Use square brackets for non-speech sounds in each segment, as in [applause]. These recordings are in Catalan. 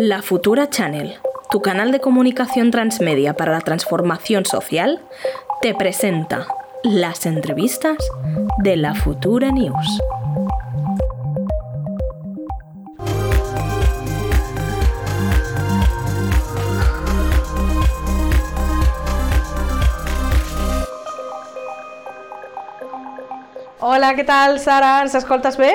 La Futura Channel, tu canal de comunicación transmedia para la transformación social, te presenta las entrevistas de la Futura News. Hola, què tal, Sara? Ens escoltes bé?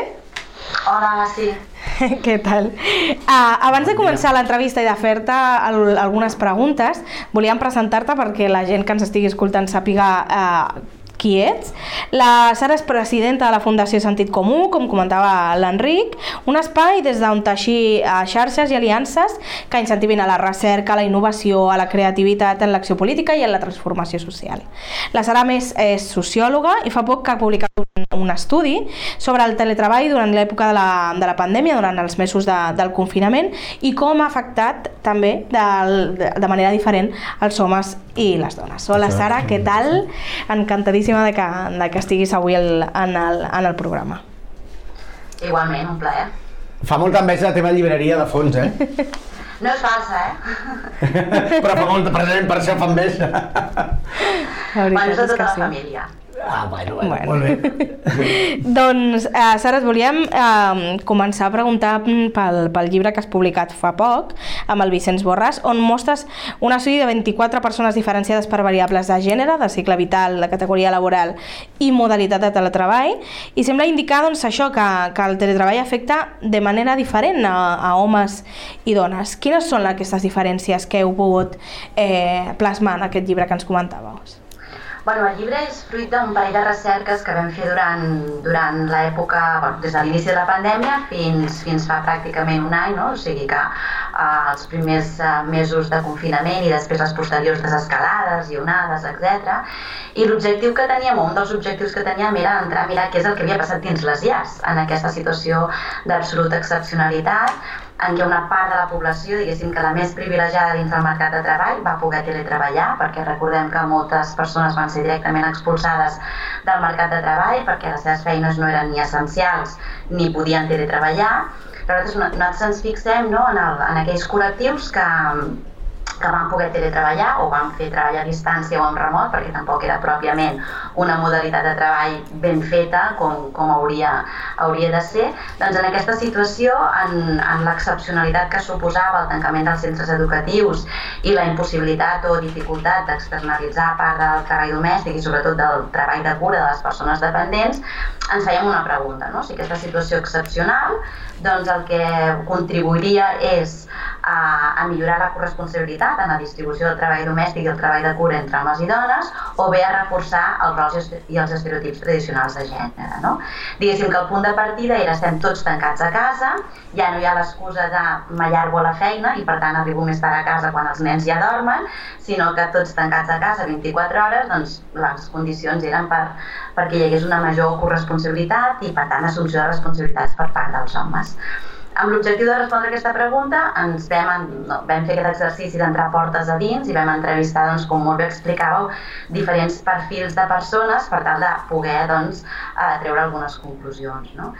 Hola, sí. [laughs] Què tal? Uh, abans de començar l'entrevista i de fer-te al- algunes preguntes, volíem presentar-te perquè la gent que ens estigui escoltant sàpiga uh, qui ets. La Sara és presidenta de la Fundació Sentit Comú, com comentava l'Enric, un espai des d'on teixir uh, xarxes i aliances que incentivin a la recerca, a la innovació, a la creativitat en l'acció política i en la transformació social. La Sara, més, és sociòloga i fa poc que ha publicat un un estudi sobre el teletreball durant l'època de, la, de la pandèmia, durant els mesos de, del confinament i com ha afectat també de, de manera diferent els homes i les dones. Hola Sara, què tal? Encantadíssima de que, de que estiguis avui el, en, el, en el programa. Igualment, un plaer. Fa molta enveja la teva llibreria de fons, eh? No és falsa, eh? [laughs] Però fa molta, precisament per això fa enveja. La Bueno, és de tota la sí. família. Ah, bueno, bueno, Bueno. molt bé. [laughs] Doncs, eh, Sara, et volíem eh, començar a preguntar pel, pel llibre que has publicat fa poc, amb el Vicenç Borràs, on mostres un estudi de 24 persones diferenciades per variables de gènere, de cicle vital, de categoria laboral i modalitat de teletreball, i sembla indicar doncs, això, que, que el teletreball afecta de manera diferent a, a homes i dones. Quines són aquestes diferències que heu pogut eh, plasmar en aquest llibre que ens comentàveu? Bueno, el llibre és fruit d'un parell de recerques que vam fer durant, durant l'època, bueno, des de l'inici de la pandèmia fins, fins fa pràcticament un any, no? o sigui que eh, els primers eh, mesos de confinament i després les posteriors desescalades i onades, etc. I l'objectiu que teníem, un dels objectius que teníem era entrar a mirar què és el que havia passat dins les llars en aquesta situació d'absoluta excepcionalitat en què una part de la població, diguéssim que la més privilegiada dins del mercat de treball, va poder teletreballar, perquè recordem que moltes persones van ser directament expulsades del mercat de treball perquè les seves feines no eren ni essencials ni podien teletreballar. Però nosaltres, nosaltres ens fixem no, en, el, en aquells col·lectius que, que van poder teletreballar o van fer treball a distància o en remot, perquè tampoc era pròpiament una modalitat de treball ben feta com, com hauria, hauria de ser, doncs en aquesta situació, en, en l'excepcionalitat que suposava el tancament dels centres educatius i la impossibilitat o dificultat d'externalitzar part del treball domèstic i sobretot del treball de cura de les persones dependents, ens fèiem una pregunta, no? si aquesta situació excepcional doncs el que contribuiria és a, a millorar la corresponsabilitat en la distribució del treball domèstic i el treball de cura entre homes i dones o bé a reforçar els rols i els estereotips tradicionals de gènere. No? Diguéssim que el punt de partida era estem tots tancats a casa, ja no hi ha l'excusa de m'allargo a la feina i per tant arribo més tard a casa quan els nens ja dormen, sinó que tots tancats a casa 24 hores, doncs les condicions eren per, perquè hi hagués una major corresponsabilitat i per tant assumpció de responsabilitats per part dels homes. Amb l'objectiu de respondre aquesta pregunta, ens vam, en, no, vam fer aquest exercici d'entrar portes a dins i vam entrevistar, doncs, com molt bé explicàveu, diferents perfils de persones per tal de poder doncs, eh, treure algunes conclusions. No?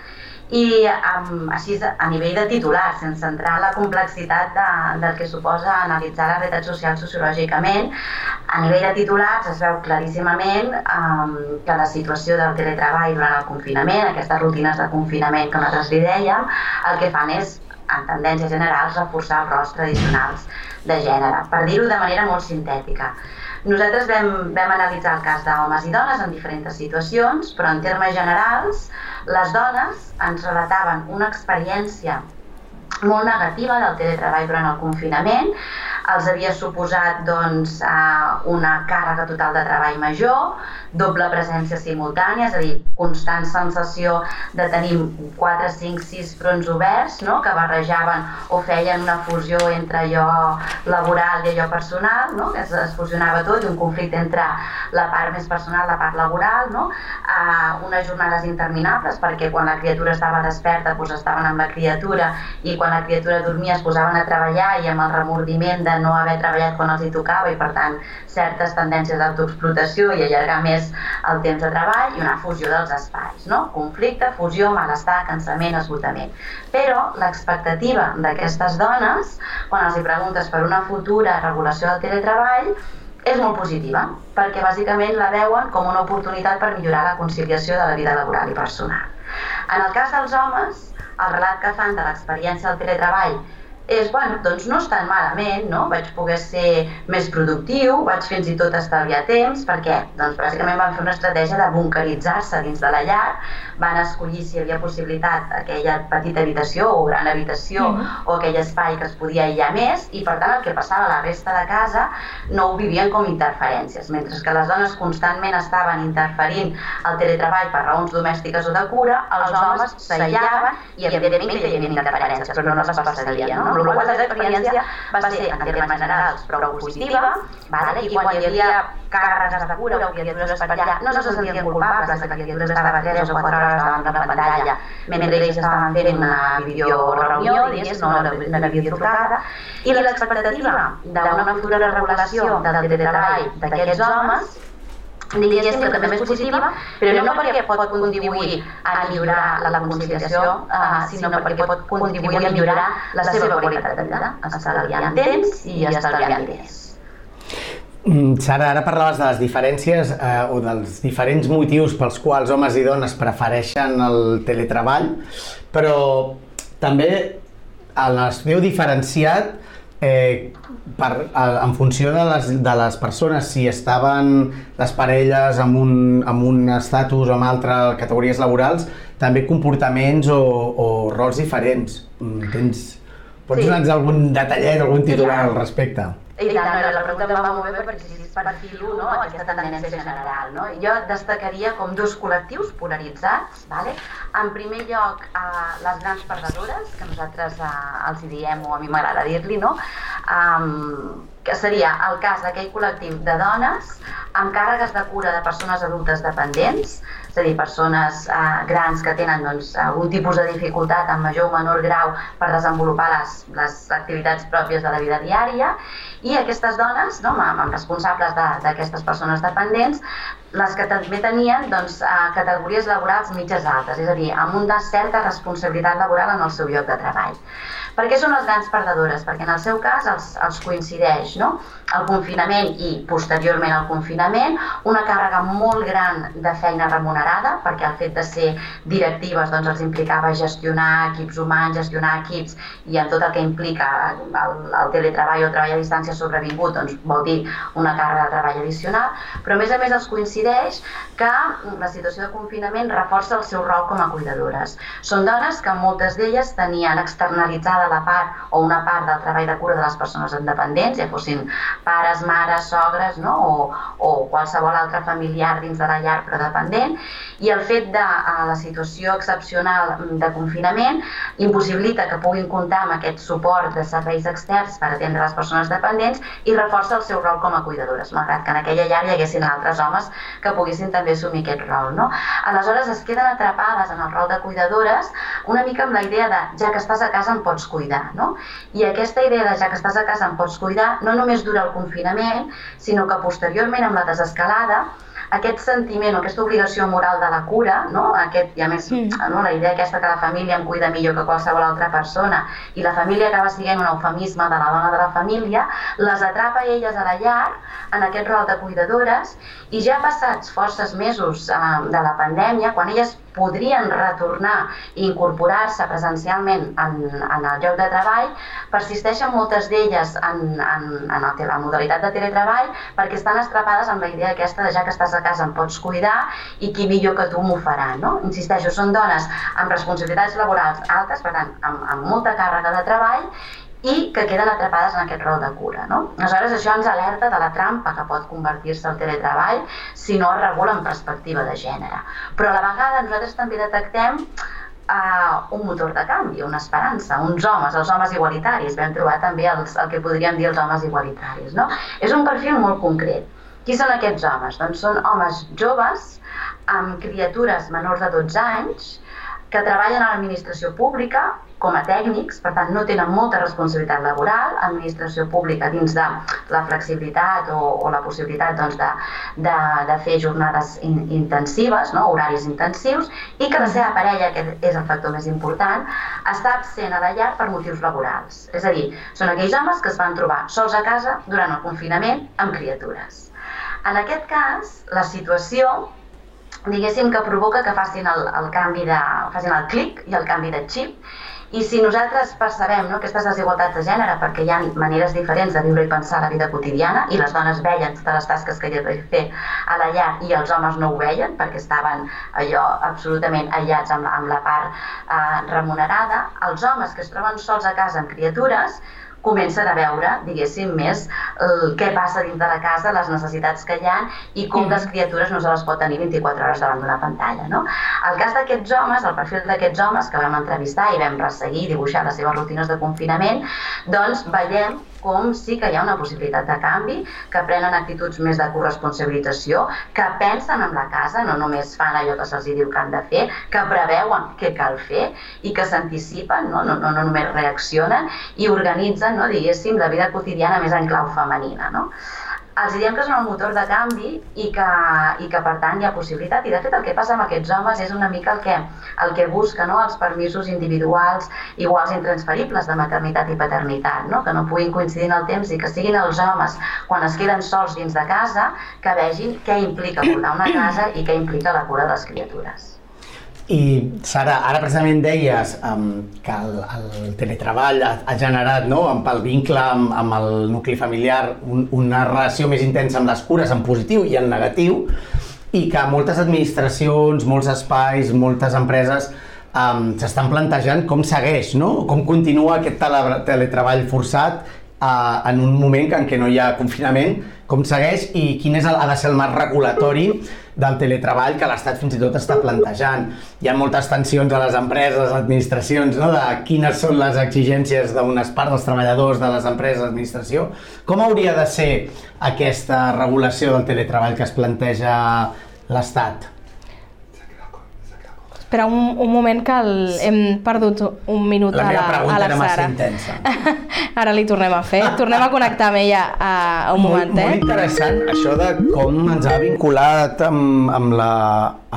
I um, així, a nivell de titular, sense entrar en la complexitat de, del que suposa analitzar la realitat social sociològicament, a nivell de titulars es veu claríssimament um, que la situació del teletreball durant el confinament, aquestes rutines de confinament que nosaltres li dèiem, el que fan és, en tendències generals, reforçar els rols tradicionals de gènere, per dir-ho de manera molt sintètica. Nosaltres vam, vam analitzar el cas d'homes i dones en diferents situacions, però en termes generals, les dones ens relataven una experiència molt negativa del teletreball durant el confinament, els havia suposat doncs, eh, una càrrega total de treball major, doble presència simultània, és a dir, constant sensació de tenir 4, 5, 6 fronts oberts no? que barrejaven o feien una fusió entre allò laboral i allò personal, no? que es, fusionava tot, i un conflicte entre la part més personal, la part laboral, no? eh, unes jornades interminables, perquè quan la criatura estava desperta doncs estaven amb la criatura i quan la criatura dormia es posaven a treballar i amb el remordiment de de no haver treballat quan els hi tocava i per tant certes tendències d'autoexplotació i allargar més el temps de treball i una fusió dels espais, no? Conflicte, fusió, malestar, cansament, esgotament. Però l'expectativa d'aquestes dones, quan els hi preguntes per una futura regulació del teletreball, és molt positiva, perquè bàsicament la veuen com una oportunitat per millorar la conciliació de la vida laboral i personal. En el cas dels homes, el relat que fan de l'experiència del teletreball és, bueno, doncs no és tan malament, no? Vaig poder ser més productiu, vaig fins i tot estalviar temps, perquè, doncs, bàsicament van fer una estratègia de bunkeritzar-se dins de la llar, van escollir si hi havia possibilitat aquella petita habitació o gran habitació mm -hmm. o aquell espai que es podia aïllar més, i per tant el que passava a la resta de casa no ho vivien com interferències, mentre que les dones constantment estaven interferint el teletreball per raons domèstiques o de cura, els, els homes s'aïllaven i evidentment que hi havia interferències, però no les passaria, no? Amb la qual l'experiència va ser, en termes generals, prou positiva, vale? i quan hi havia càrregues de cura o criatures per allà, no se sentien culpables que la criatura estava 3 o 4 hores davant d'una pantalla mentre ells estaven fent una videoreunió, diguéssim, no una, una videotrucada, i l'expectativa d'una futura regulació del teletreball d'aquests homes diguéssim que també és positiva, però no perquè pot contribuir a millorar la, conciliació, uh, sinó perquè pot contribuir a millorar la seva qualitat de vida, estalviant temps i estalviant diners. Mm, Sara, ara parlaves de les diferències eh, o dels diferents motius pels quals homes i dones prefereixen el teletreball, però també en l'estudi diferenciat eh, per, en funció de les, de les persones, si estaven les parelles amb un, amb un estatus o amb altres categories laborals, també comportaments o, o rols diferents. Mm, tens, pots sí. donar-nos algun detallet, algun titular al respecte? I tant, no, la pregunta em va molt bé perquè si perfilo no, aquesta tendència general. No? Jo destacaria com dos col·lectius polaritzats. Vale? En primer lloc, eh, les grans perdedores, que nosaltres eh, els hi diem, o a mi m'agrada dir-li, no? Um, que seria el cas d'aquell col·lectiu de dones amb càrregues de cura de persones adultes dependents, és a dir, persones eh, grans que tenen doncs, algun tipus de dificultat en major o menor grau per desenvolupar les, les activitats pròpies de la vida diària i aquestes dones, no, amb, responsables d'aquestes persones dependents, les que també tenien doncs, eh, categories laborals mitges altes, és a dir, amb una certa responsabilitat laboral en el seu lloc de treball. Per què són les grans perdedores? Perquè en el seu cas els, els coincideix no? el confinament i posteriorment al confinament, una càrrega molt gran de feina remunerada, perquè el fet de ser directives doncs, els implicava gestionar equips humans, gestionar equips i en tot el que implica el, el teletreball o treball a distància sobrevingut, doncs vol dir una càrrega de treball addicional, però a més a més els coincideix que la situació de confinament reforça el seu rol com a cuidadores. Són dones que moltes d'elles tenien externalitzada la part o una part del treball de cura de les persones independents, ja fossin pares, mares, sogres no? o, o qualsevol altre familiar dins de la llar però dependent, i el fet de uh, la situació excepcional de confinament impossibilita que puguin comptar amb aquest suport de serveis externs per atendre les persones dependents i reforça el seu rol com a cuidadores, malgrat que en aquella llar hi haguessin altres homes que poguessin també assumir aquest rol. No? Aleshores es queden atrapades en el rol de cuidadores una mica amb la idea de ja que estàs a casa em pots cuidar, no? I aquesta idea de ja que estàs a casa em pots cuidar no només dura el confinament, sinó que posteriorment amb la desescalada aquest sentiment o aquesta obligació moral de la cura, no? aquest, i a més mm. no? la idea aquesta que la família em cuida millor que qualsevol altra persona i la família acaba sent un eufemisme de la dona de la família, les atrapa elles a la llar en aquest rol de cuidadores i ja passats forces mesos eh, de la pandèmia, quan elles podrien retornar i incorporar-se presencialment en, en el lloc de treball, persisteixen moltes d'elles en, en, en el, la modalitat de teletreball perquè estan estrapades amb la idea aquesta de ja que estàs a casa em pots cuidar i qui millor que tu m'ho farà. No? Insisteixo, són dones amb responsabilitats laborals altes, per tant, amb, amb molta càrrega de treball i que queden atrapades en aquest rol de cura. No? Aleshores, això ens alerta de la trampa que pot convertir-se el teletreball si no es regula en perspectiva de gènere. Però a la vegada nosaltres també detectem uh, un motor de canvi, una esperança, uns homes, els homes igualitaris. Vam trobar també els, el que podríem dir els homes igualitaris. No? És un perfil molt concret. Qui són aquests homes? Doncs són homes joves amb criatures menors de 12 anys que treballen a l'administració pública com a tècnics, per tant no tenen molta responsabilitat laboral, administració pública dins de la flexibilitat o, o la possibilitat doncs, de, de, de fer jornades in, intensives, no? horaris intensius, i que la seva parella, que és el factor més important, està absent a la llar per motius laborals. És a dir, són aquells homes que es van trobar sols a casa durant el confinament amb criatures. En aquest cas, la situació diguéssim que provoca que facin el, el canvi de, facin el clic i el canvi de xip i si nosaltres percebem no, aquestes desigualtats de gènere, perquè hi ha maneres diferents de viure i pensar la vida quotidiana, i les dones veien totes les tasques que hi havia de fer a la llar i els homes no ho veien perquè estaven allò absolutament aïllats amb, amb la part eh, remunerada, els homes que es troben sols a casa amb criatures comencen a veure, diguéssim, més el què passa dins de la casa, les necessitats que hi ha i com les criatures no se les pot tenir 24 hores davant d'una pantalla. No? El cas d'aquests homes, el perfil d'aquests homes que vam entrevistar i vam resseguir i dibuixar les seves rutines de confinament, doncs veiem com sí que hi ha una possibilitat de canvi, que prenen actituds més de corresponsabilització, que pensen en la casa, no només fan allò que se'ls diu que han de fer, que preveuen què cal fer i que s'anticipen, no? No, no, no només reaccionen i organitzen, no, diguéssim, la vida quotidiana més en clau femenina. No? Els diem que són el motor de canvi i que, i que per tant hi ha possibilitat. I de fet el que passa amb aquests homes és una mica el que, el que busca no? els permisos individuals iguals intransferibles de maternitat i paternitat, no? que no puguin coincidir en el temps i que siguin els homes quan es queden sols dins de casa que vegin què implica portar una casa i què implica la cura de les criatures. I Sara, ara precisament deies um, que el, el teletreball ha, ha generat, no, amb el vincle amb, amb el nucli familiar, un, una relació més intensa amb les cures, en positiu i en negatiu, i que moltes administracions, molts espais, moltes empreses um, s'estan plantejant com segueix, no? com continua aquest tele, teletreball forçat uh, en un moment en què no hi ha confinament, com segueix i quin és el, ha de ser el marc regulatori del teletreball que l'Estat fins i tot està plantejant. Hi ha moltes tensions a les empreses, a les administracions, no? de quines són les exigències d'unes parts dels treballadors de les empreses, l'administració. Com hauria de ser aquesta regulació del teletreball que es planteja l'Estat? Espera un, un moment que el, hem perdut un minut la a la, a la Sara. [laughs] Ara li tornem a fer. Tornem a connectar amb ella a, a un moment, molt, eh? molt interessant això de com ens ha vinculat amb, amb, la,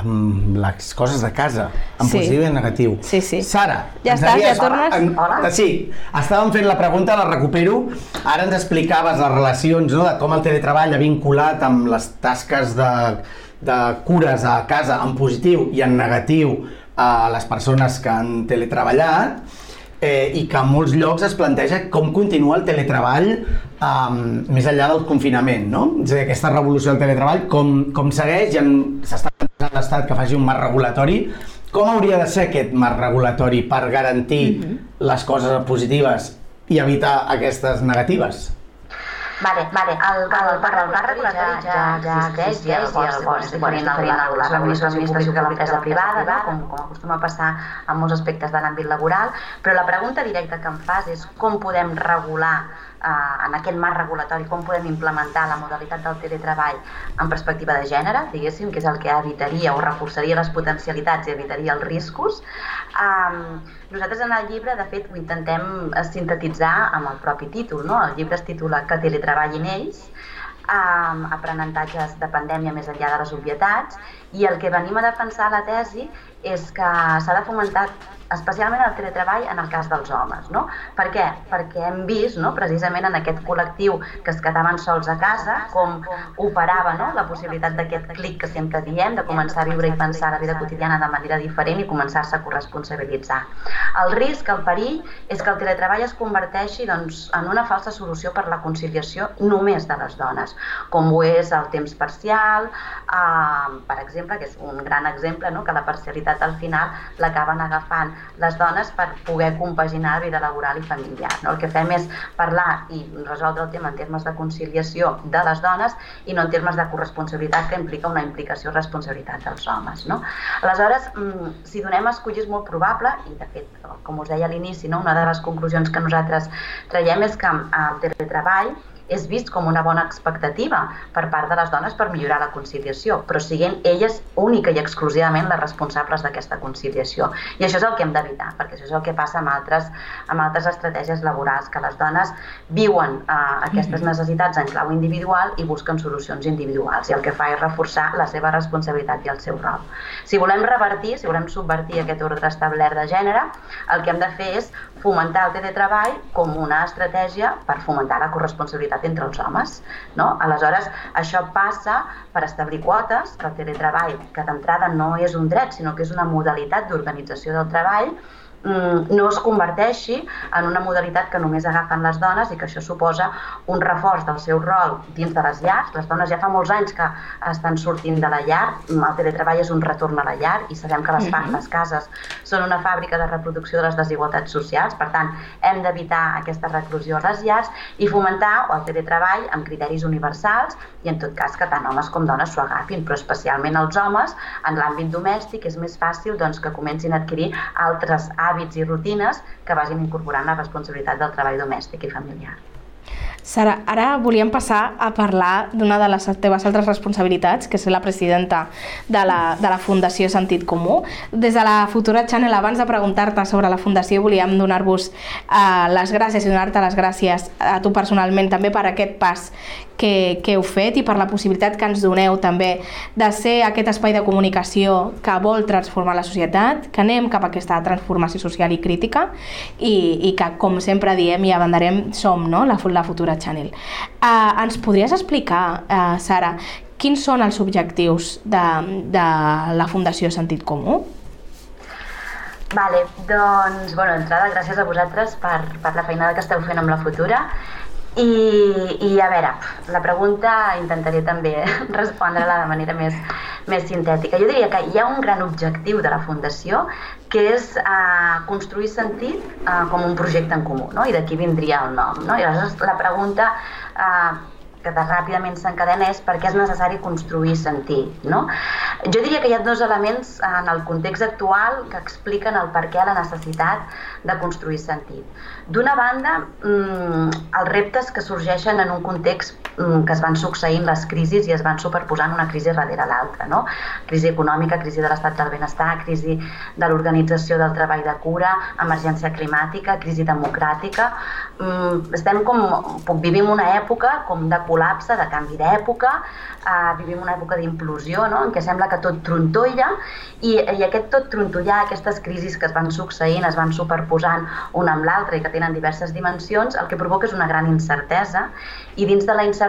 amb les coses de casa, en Sí. positiu i en negatiu. Sí, sí. Sara, Ja estàs, havies- ja tornes? En, Hola. Sí, estàvem fent la pregunta, la recupero. Ara ens explicaves les relacions, no?, de com el teletreball ha vinculat amb les tasques de, de cures a casa en positiu i en negatiu a les persones que han teletreballat eh, i que en molts llocs es planteja com continua el teletreball um, més enllà del confinament, no? És a dir, aquesta revolució del teletreball, com, com segueix en- s'està plantejant l'Estat que faci un marc regulatori, com hauria de ser aquest marc regulatori per garantir les coses positives i evitar aquestes negatives? Vale, vale. El, el, el, el, marc regulatori ja, ja existeix i el pots, pots diferent la, la, la regulació administració que l'empresa privada, no? com, com acostuma a passar en molts aspectes de l'àmbit laboral, però la pregunta directa que em fas és com podem regular en aquest marc regulatori, com podem implementar la modalitat del teletreball en perspectiva de gènere, diguéssim, que és el que evitaria o reforçaria les potencialitats i evitaria els riscos. Um, nosaltres en el llibre, de fet, ho intentem eh, sintetitzar amb el propi títol. No? El llibre es titula Que teletreballin ells, amb aprenentatges de pandèmia més enllà de les obvietats i el que venim a defensar a la tesi és que s'ha de fomentar especialment el teletreball en el cas dels homes. No? Per què? Perquè hem vist no? precisament en aquest col·lectiu que es quedaven sols a casa com operava no? la possibilitat d'aquest clic que sempre diem, de començar a viure i pensar la vida quotidiana de manera diferent i començar-se a corresponsabilitzar. El risc, el perill, és que el teletreball es converteixi doncs, en una falsa solució per la conciliació només de les dones, com ho és el temps parcial, eh, per exemple, que és un gran exemple, no? que la parcialitat al final l'acaben agafant les dones per poder compaginar vida laboral i familiar. No? El que fem és parlar i resoldre el tema en termes de conciliació de les dones i no en termes de corresponsabilitat que implica una implicació i responsabilitat dels homes. No? Aleshores, mm, si donem a escollir és molt probable, i de fet, com us deia a l'inici, no? una de les conclusions que nosaltres traiem és que el teletreball és vist com una bona expectativa per part de les dones per millorar la conciliació, però siguent elles única i exclusivament les responsables d'aquesta conciliació. I això és el que hem d'evitar, perquè això és el que passa amb altres, amb altres estratègies laborals, que les dones viuen eh, aquestes necessitats en clau individual i busquen solucions individuals, i el que fa és reforçar la seva responsabilitat i el seu rol. Si volem revertir, si volem subvertir aquest ordre establert de gènere, el que hem de fer és fomentar el teletreball com una estratègia per fomentar la corresponsabilitat entre els homes. No? Aleshores, això passa per establir quotes, que el teletreball, que d'entrada no és un dret, sinó que és una modalitat d'organització del treball, no es converteixi en una modalitat que només agafen les dones i que això suposa un reforç del seu rol dins de les llars. Les dones ja fa molts anys que estan sortint de la llar, el teletreball és un retorn a la llar i sabem que les, mm-hmm. les cases són una fàbrica de reproducció de les desigualtats socials, per tant hem d'evitar aquesta reclusió a les llars i fomentar el teletreball amb criteris universals i en tot cas que tant homes com dones s'ho agafin, però especialment els homes en l'àmbit domèstic és més fàcil doncs, que comencin a adquirir altres hàbits hàbits i rutines que vagin incorporant la responsabilitat del treball domèstic i familiar. Sara, ara volíem passar a parlar d'una de les teves altres responsabilitats, que és la presidenta de la, de la Fundació Sentit Comú. Des de la Futura Channel, abans de preguntar-te sobre la Fundació, volíem donar-vos uh, les gràcies i donar-te les gràcies a tu personalment també per aquest pas que, que heu fet i per la possibilitat que ens doneu també de ser aquest espai de comunicació que vol transformar la societat, que anem cap a aquesta transformació social i crítica i, i que, com sempre diem i abandarem, som no? la, la futura Channel. Uh, ens podries explicar, uh, Sara, quins són els objectius de, de la Fundació Sentit Comú? Vale, doncs, bueno, d'entrada, gràcies a vosaltres per, per la feinada que esteu fent amb la Futura i, I a veure, la pregunta intentaré també [laughs] respondre-la de manera més, més sintètica. Jo diria que hi ha un gran objectiu de la Fundació que és uh, construir sentit uh, com un projecte en comú, no? i d'aquí vindria el nom. No? I aleshores la pregunta uh, que ràpidament s'encadena és per què és necessari construir sentit. No? Jo diria que hi ha dos elements en el context actual que expliquen el per què la necessitat de construir sentit. D'una banda, mm, els reptes que sorgeixen en un context que es van succeint les crisis i es van superposant una crisi darrere l'altra. No? Crisi econòmica, crisi de l'estat del benestar, crisi de l'organització del treball de cura, emergència climàtica, crisi democràtica. Mm, estem com, vivim una època com de col·lapse, de canvi d'època, eh, vivim una època d'implosió, no? en què sembla que tot trontolla i, i aquest tot trontollar, aquestes crisis que es van succeint, es van superposant una amb l'altra i que tenen diverses dimensions, el que provoca és una gran incertesa i dins de la incertesa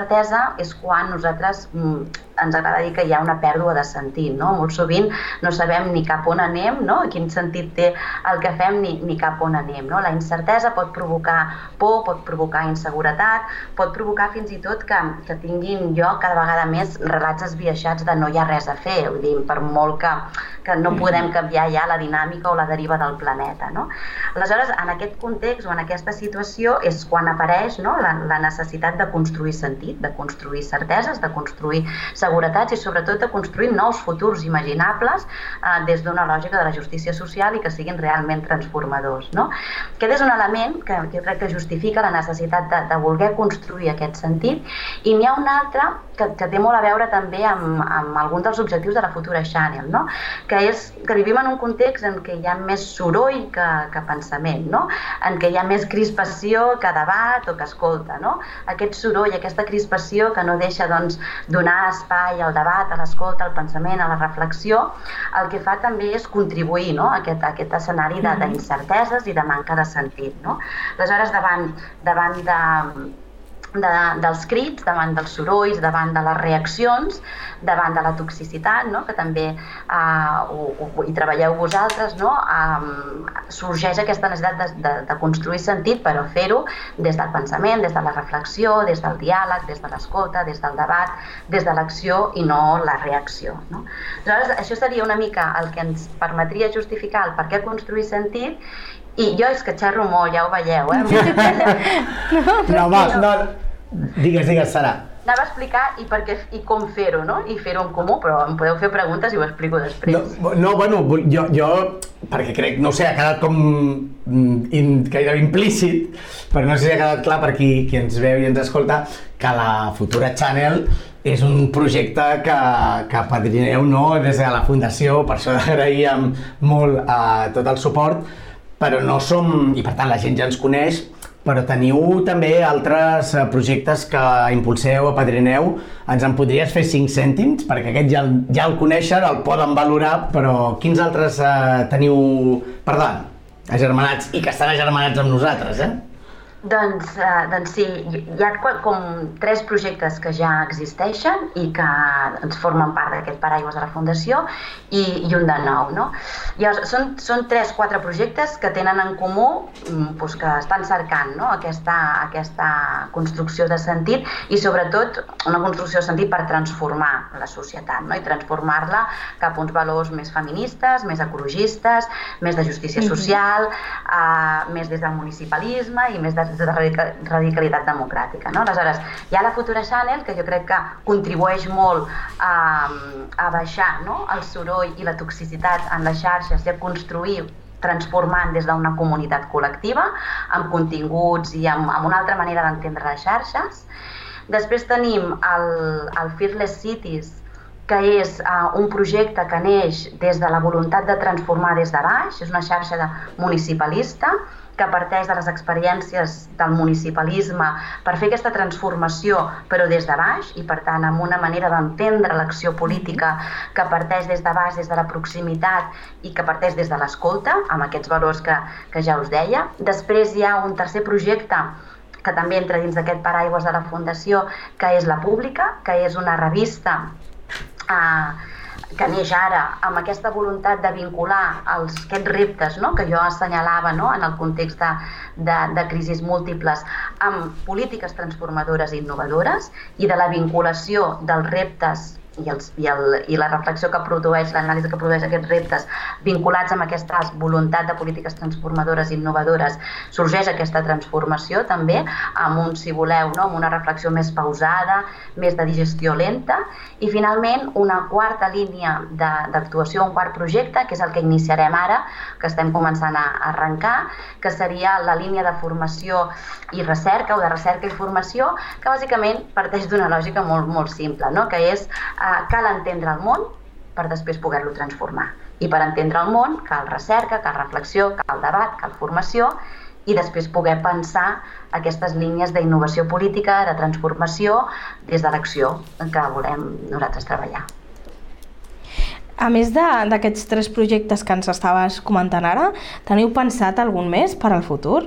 és quan nosaltres mm, ens agrada dir que hi ha una pèrdua de sentit, no? Molt sovint no sabem ni cap on anem, no? Quin sentit té el que fem ni, ni cap on anem, no? La incertesa pot provocar por, pot provocar inseguretat, pot provocar fins i tot que, que tinguin lloc cada vegada més relats esbiaixats de no hi ha res a fer, vull dir, per molt que, que no podem canviar ja la dinàmica o la deriva del planeta, no? Aleshores, en aquest context o en aquesta situació és quan apareix no? la, la necessitat de construir sentit, de construir certeses, de construir seguretats i sobretot de construir nous futurs imaginables eh, des d'una lògica de la justícia social i que siguin realment transformadors. No? Aquest és un element que jo crec que justifica la necessitat de, de voler construir aquest sentit i n'hi ha un altre que, que té molt a veure també amb, amb alguns dels objectius de la futura Channel, no? que és que vivim en un context en què hi ha més soroll que, que pensament, no? en què hi ha més crispació que debat o que escolta. No? Aquest soroll, aquesta crispació que no deixa doncs, donar espai al debat, a l'escolta, al pensament, a la reflexió, el que fa també és contribuir no? a, aquest, a aquest escenari mm-hmm. d'incerteses i de manca de sentit. No? Aleshores, davant, davant de de, dels crits, davant dels sorolls, davant de les reaccions, davant de la toxicitat, no? que també uh, ho, ho, hi treballeu vosaltres, no? um, sorgeix aquesta necessitat de, de, de construir sentit, però fer-ho des del pensament, des de la reflexió, des del diàleg, des de l'escolta, des del debat, des de l'acció i no la reacció. No? Aleshores, això seria una mica el que ens permetria justificar el per què construir sentit i jo és que xerro molt, ja ho veieu, eh? [laughs] no, va, no, digues, digues, Sara. anava a explicar i, per què, i com fer-ho, no? I fer-ho en comú, però em podeu fer preguntes i ho explico després. No, no bueno, jo, jo, perquè crec, no sé, ha quedat com mm, in, gairebé implícit, però no sé si ha quedat clar per qui, qui ens veu i ens escolta, que la Futura Channel és un projecte que, que padrineu no? des de la Fundació, per això [laughs] agraïem molt eh, tot el suport, però no som, i per tant la gent ja ens coneix, però teniu també altres eh, projectes que impulseu, apadrineu. Ens en podries fer 5 cèntims? Perquè aquest ja, ja el coneixen, el poden valorar, però quins altres eh, teniu, perdó, agermanats i que estan agermanats amb nosaltres, eh? Doncs, eh, doncs sí, hi ha com tres projectes que ja existeixen i que ens formen part d'aquest paraigües de la Fundació i, i un de nou. No? Llavors, són, són tres, quatre projectes que tenen en comú mm, doncs, que estan cercant no? aquesta, aquesta construcció de sentit i sobretot una construcció de sentit per transformar la societat no? i transformar-la cap a uns valors més feministes, més ecologistes, més de justícia social, eh, més des del municipalisme i més des de radicalitat democràtica. No? Aleshores, hi ha la Futura Channel, que jo crec que contribueix molt a, a baixar no? el soroll i la toxicitat en les xarxes i a construir transformant des d'una comunitat col·lectiva, amb continguts i amb, amb una altra manera d'entendre les xarxes. Després tenim el, el Fearless Cities, que és uh, un projecte que neix des de la voluntat de transformar des de baix, és una xarxa de municipalista, que parteix de les experiències del municipalisme per fer aquesta transformació, però des de baix, i per tant amb una manera d'entendre l'acció política que parteix des de baix, des de la proximitat i que parteix des de l'escolta, amb aquests valors que, que ja us deia. Després hi ha un tercer projecte que també entra dins d'aquest paraigües de la Fundació, que és La Pública, que és una revista eh, que neix ara amb aquesta voluntat de vincular els, aquests reptes no? que jo assenyalava no? en el context de, de, de crisis múltiples amb polítiques transformadores i innovadores i de la vinculació dels reptes i, els, i, el, i la reflexió que produeix, l'anàlisi que produeix aquests reptes vinculats amb aquesta voluntat de polítiques transformadores i innovadores, sorgeix aquesta transformació també amb un, si voleu, no? amb una reflexió més pausada, més de digestió lenta i finalment una quarta línia d'actuació, un quart projecte, que és el que iniciarem ara, que estem començant a arrencar, que seria la línia de formació i recerca o de recerca i formació, que bàsicament parteix d'una lògica molt, molt simple, no? que és eh, cal entendre el món per després poder-lo transformar. I per entendre el món cal recerca, cal reflexió, cal debat, cal formació i després poder pensar aquestes línies d'innovació política, de transformació, des de l'acció que volem nosaltres treballar. A més d'aquests tres projectes que ens estaves comentant ara, teniu pensat algun més per al futur?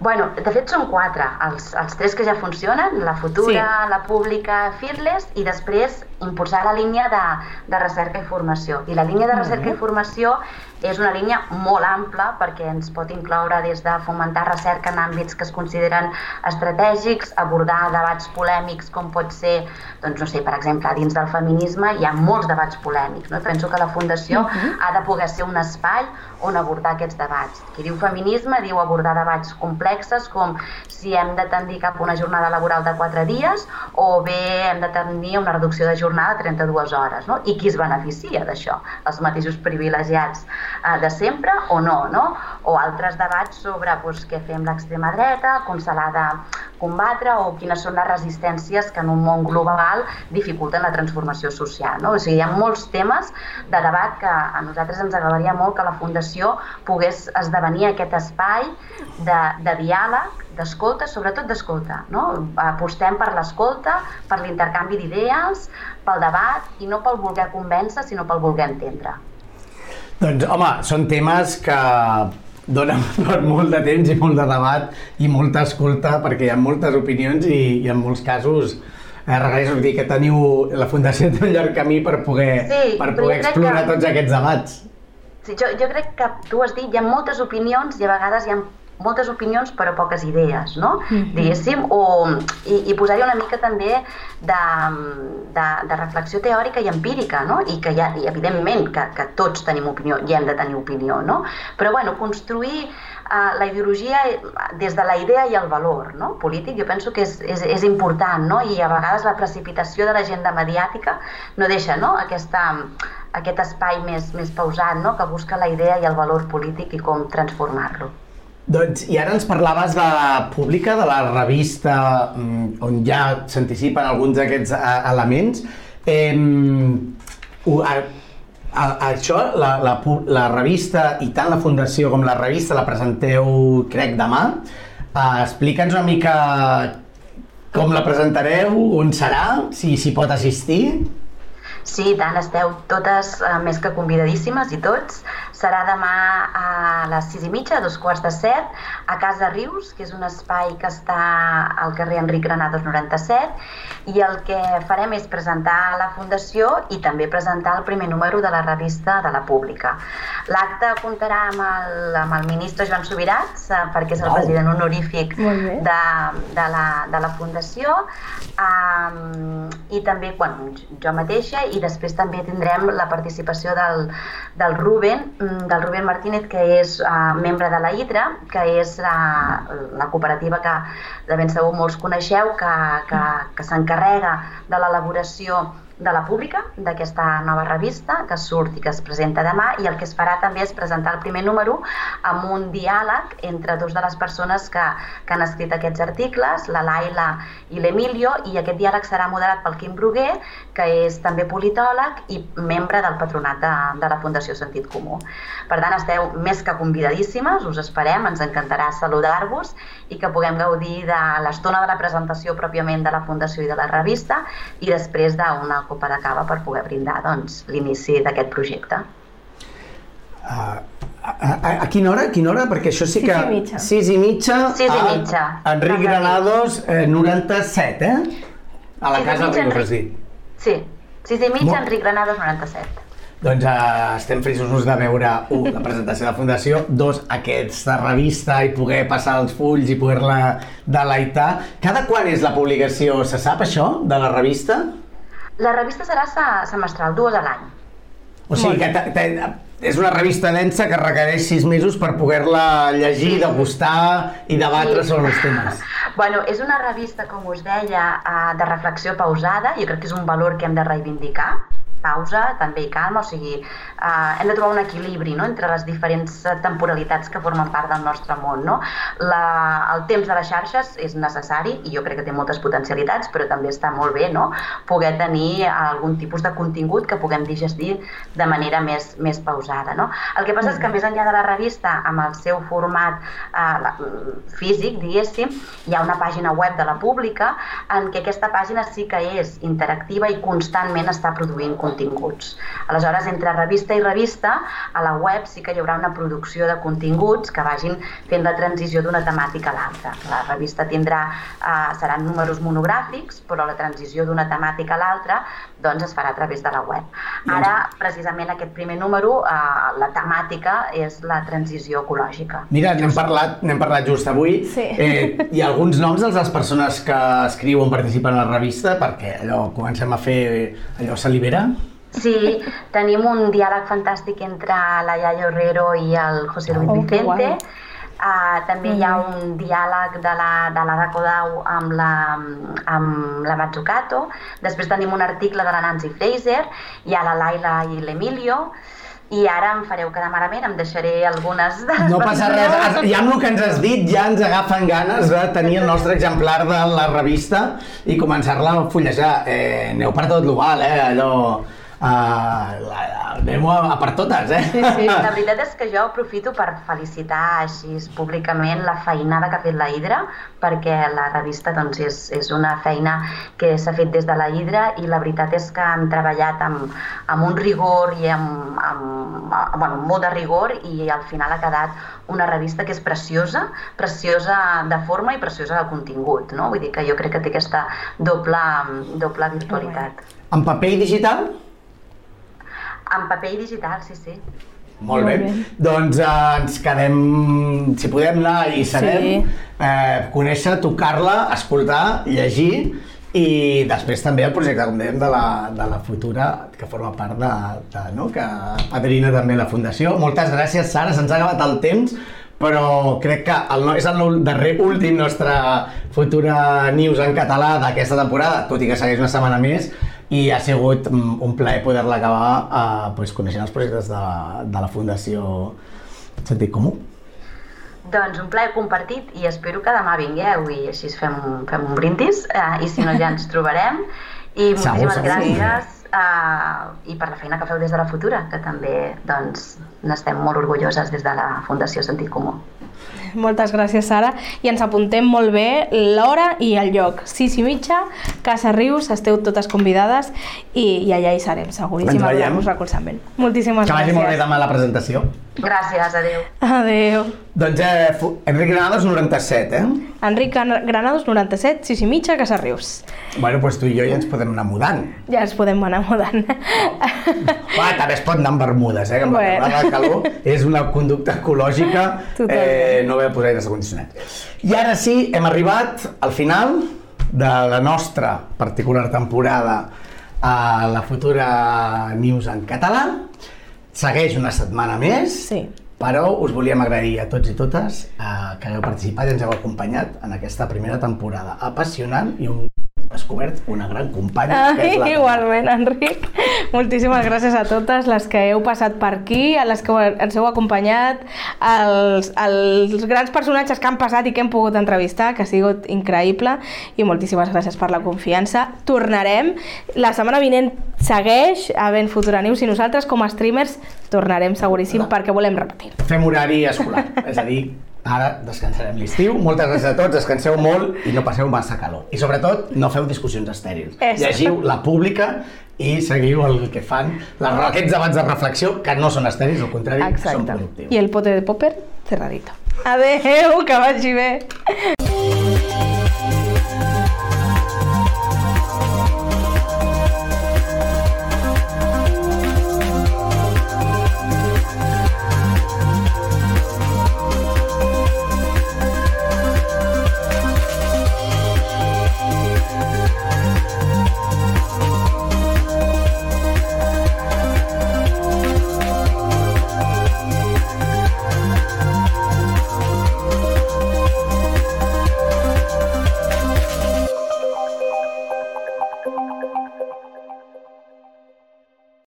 Bueno, de fet són quatre, els, els tres que ja funcionen, la futura, sí. la pública, Fearless, i després impulsar la línia de, de recerca i formació. I la línia de recerca i formació és una línia molt ampla perquè ens pot incloure des de fomentar recerca en àmbits que es consideren estratègics, abordar debats polèmics com pot ser, doncs no sé, per exemple, dins del feminisme hi ha molts debats polèmics. No? Penso que la Fundació uh mhm. -huh. ha de poder ser un espai on abordar aquests debats. Qui diu feminisme diu abordar debats complexes com si hem de tendir cap a una jornada laboral de 4 dies o bé hem de tendir una reducció de jornada de 32 hores. No? I qui es beneficia d'això? Els mateixos privilegiats eh, de sempre o no, no? O altres debats sobre doncs, què fem l'extrema dreta, com se l'ha de combatre o quines són les resistències que en un món global dificulten la transformació social. No? O sigui, hi ha molts temes de debat que a nosaltres ens agradaria molt que la Fundació pogués esdevenir aquest espai de, de diàleg, d'escolta, sobretot d'escolta. No? Apostem per l'escolta, per l'intercanvi d'idees, pel debat i no pel voler convèncer, sinó pel voler entendre. Doncs, home, són temes que donen per molt de temps i molt de debat i molta escolta perquè hi ha moltes opinions i, i en molts casos eh, requereix dir que teniu la Fundació té un llarg camí per poder, sí, per poder explorar que... tots aquests debats. Sí, jo, jo crec que tu has dit, hi ha moltes opinions i a vegades hi ha moltes opinions però poques idees, no? Mm -hmm. Diguéssim, o, i, i posar-hi una mica també de, de, de reflexió teòrica i empírica, no? I que ha, i evidentment que, que tots tenim opinió i hem de tenir opinió, no? Però bueno, construir uh, la ideologia des de la idea i el valor no? polític, jo penso que és, és, és important, no? i a vegades la precipitació de l'agenda mediàtica no deixa no? Aquesta, aquest espai més, més pausat no? que busca la idea i el valor polític i com transformar-lo. Doncs, i ara ens parlaves de la pública, de la revista mm, on ja s'anticipen alguns d'aquests eh, elements. Eh, a, a, això, la, la, la revista, i tant la fundació com la revista, la presenteu, crec, demà. Eh, Explica'ns una mica com la presentareu, on serà, si s'hi pot assistir. Sí, tant, esteu totes eh, més que convidadíssimes i tots. Serà demà a les 6 i mitja, a dos quarts de set, a Casa Rius, que és un espai que està al carrer Enric Granados 97, i el que farem és presentar la Fundació i també presentar el primer número de la revista de la Pública. L'acte comptarà amb el, amb el ministre Joan Subirats, eh, perquè és el president honorífic de, de, la, de la Fundació, um, i també bueno, jo mateixa, i després també tindrem la participació del, del Ruben, del Ruben Martínez, que és uh, membre de la IDRA, que és la, la cooperativa que de ben segur molts coneixeu, que, que, que s'encarrega de l'elaboració de la pública d'aquesta nova revista que surt i que es presenta demà i el que es farà també és presentar el primer número amb un diàleg entre dos de les persones que, que han escrit aquests articles, la Laila i l'Emilio, i aquest diàleg serà moderat pel Quim Bruguer, que és també politòleg i membre del patronat de, de la Fundació Sentit Comú. Per tant, esteu més que convidadíssimes, us esperem, ens encantarà saludar-vos i que puguem gaudir de l'estona de la presentació pròpiament de la Fundació i de la revista i després d'una copa de cava per poder brindar doncs, l'inici d'aquest projecte. Uh, a, a, a quina hora? A quina hora? Perquè això sí que... i mitja. Sis i mitja. Sis i a mitja. Enric Granados, eh, 97, eh? A la casa mitja, has dit. Sí, 6 i mitja, Molt- Enric Granados 97. Doncs eh, estem frisos de veure, un, la presentació de la Fundació, dos, aquesta revista i poder passar els fulls i poder-la deleitar. Cada quan és la publicació? Se sap això, de la revista? La revista serà se- semestral, dues a l'any. O sigui que és una revista densa que requereix sis mesos per poder-la llegir, degustar i debatre Sí. sobre els temes. Bueno, és una revista, com us deia, eh, de reflexió pausada. Jo crec que és un valor que hem de reivindicar pausa, també i calma, o sigui, eh, hem de trobar un equilibri no? entre les diferents temporalitats que formen part del nostre món. No? La, el temps de les xarxes és necessari i jo crec que té moltes potencialitats, però també està molt bé no? poder tenir algun tipus de contingut que puguem digestir de manera més, més pausada. No? El que passa és que més enllà de la revista, amb el seu format eh, la- físic, diguéssim, hi ha una pàgina web de la pública en què aquesta pàgina sí que és interactiva i constantment està produint continguts. Aleshores, entre revista i revista, a la web sí que hi haurà una producció de continguts que vagin fent la transició d'una temàtica a l'altra. La revista tindrà, eh, seran números monogràfics, però la transició d'una temàtica a l'altra doncs es farà a través de la web. Ara, precisament aquest primer número, eh, la temàtica és la transició ecològica. Mira, n'hem parlat, parlat just avui. Sí. Eh, hi ha alguns noms de les persones que escriuen, participen a la revista, perquè allò comencem a fer allò salivera. Sí, tenim un diàleg fantàstic entre la Yaya Herrero i el José Luis Oh, que guai. Uh, també hi ha un diàleg de la, de la Daco Dau amb la, amb la Mazzucato. Després tenim un article de la Nancy Fraser, hi ha la Laila i l'Emilio, i ara em fareu quedar malament, em deixaré algunes de No passa res, ja amb el que ens has dit ja ens agafen ganes de tenir el nostre exemplar de la revista i començar-la a fullejar. Eh, aneu per tot l'oval, eh? Allò... Uh, la, anem a, a per totes, eh? Sí, sí. La veritat és que jo aprofito per felicitar així públicament la feinada que ha fet la Hidra, perquè la revista doncs, és, és una feina que s'ha fet des de la Hidra i la veritat és que han treballat amb, amb un rigor i amb, amb, bueno, amb molt de rigor i al final ha quedat una revista que és preciosa, preciosa de forma i preciosa de contingut. No? Vull dir que jo crec que té aquesta doble, doble virtualitat. En paper i digital? En paper i digital, sí, sí. Molt bé. Molt bé. Doncs eh, ens quedem, si podem anar i serem, Sí. eh, conèixer, tocar-la, escoltar, llegir i després també el projecte, com dèiem, de la, de la futura, que forma part de, de no? que padrina també la Fundació. Moltes gràcies, Sara, se'ns ha acabat el temps, però crec que el, no- és el darrer últim nostre Futura News en català d'aquesta temporada, tot i que segueix una setmana més, i ha sigut mm, un plaer poder-la acabar eh, pues, coneixent els projectes de, de la Fundació Sentit Comú. Doncs un plaer compartit i espero que demà vingueu i així fem, fem un brindis eh, i si no ja ens trobarem. I moltíssimes segur. gràcies eh, i per la feina que feu des de la Futura, que també doncs, n'estem molt orgulloses des de la Fundació Sentit Comú. [laughs] Moltes gràcies, Sara. I ens apuntem molt bé l'hora i el lloc. Sis i mitja, Casa Rius, esteu totes convidades i, i allà hi serem, seguríssim, Ens a veiem. recolzament. Moltíssimes Que vagi gràcies. molt bé demà la presentació. Gràcies, adeu. Adéu. Doncs eh, Enric Granados 97, eh? Enric Gran- Granados, 97, 6 i mitja, Casa Rius. Bueno, doncs tu i jo ja ens podem anar mudant. Ja ens podem anar mudant. Va, també es pot anar amb bermudes, eh? Que amb la Bueno. de calor és una conducta ecològica Totalment. eh, no haver de posar aires condicionats. I ara sí, hem arribat al final de la nostra particular temporada a la futura News en català. Segueix una setmana més, Sí. però us volíem agrair a tots i totes eh, que hagueu participat i ens heu acompanyat en aquesta primera temporada apassionant i un descobert una gran companya Ai, la igualment, Enric. Moltíssimes gràcies a totes les que heu passat per aquí, a les que ens heu acompanyat, als, als grans personatges que han passat i que hem pogut entrevistar, que ha sigut increïble, i moltíssimes gràcies per la confiança. Tornarem. La setmana vinent segueix havent Futura News i nosaltres, com a streamers, tornarem seguríssim perquè volem repetir. fem horari escolar, és a dir, ara descansarem l'estiu. Moltes gràcies a tots, descanseu molt i no passeu massa calor. I sobretot, no feu discussions estèrils. Eso. Llegiu la pública i seguiu el que fan, les, aquests debats de reflexió, que no són estèrils, al contrari, són Exacte. productius. I el pote de popper cerradito. Adeu, que vagi bé.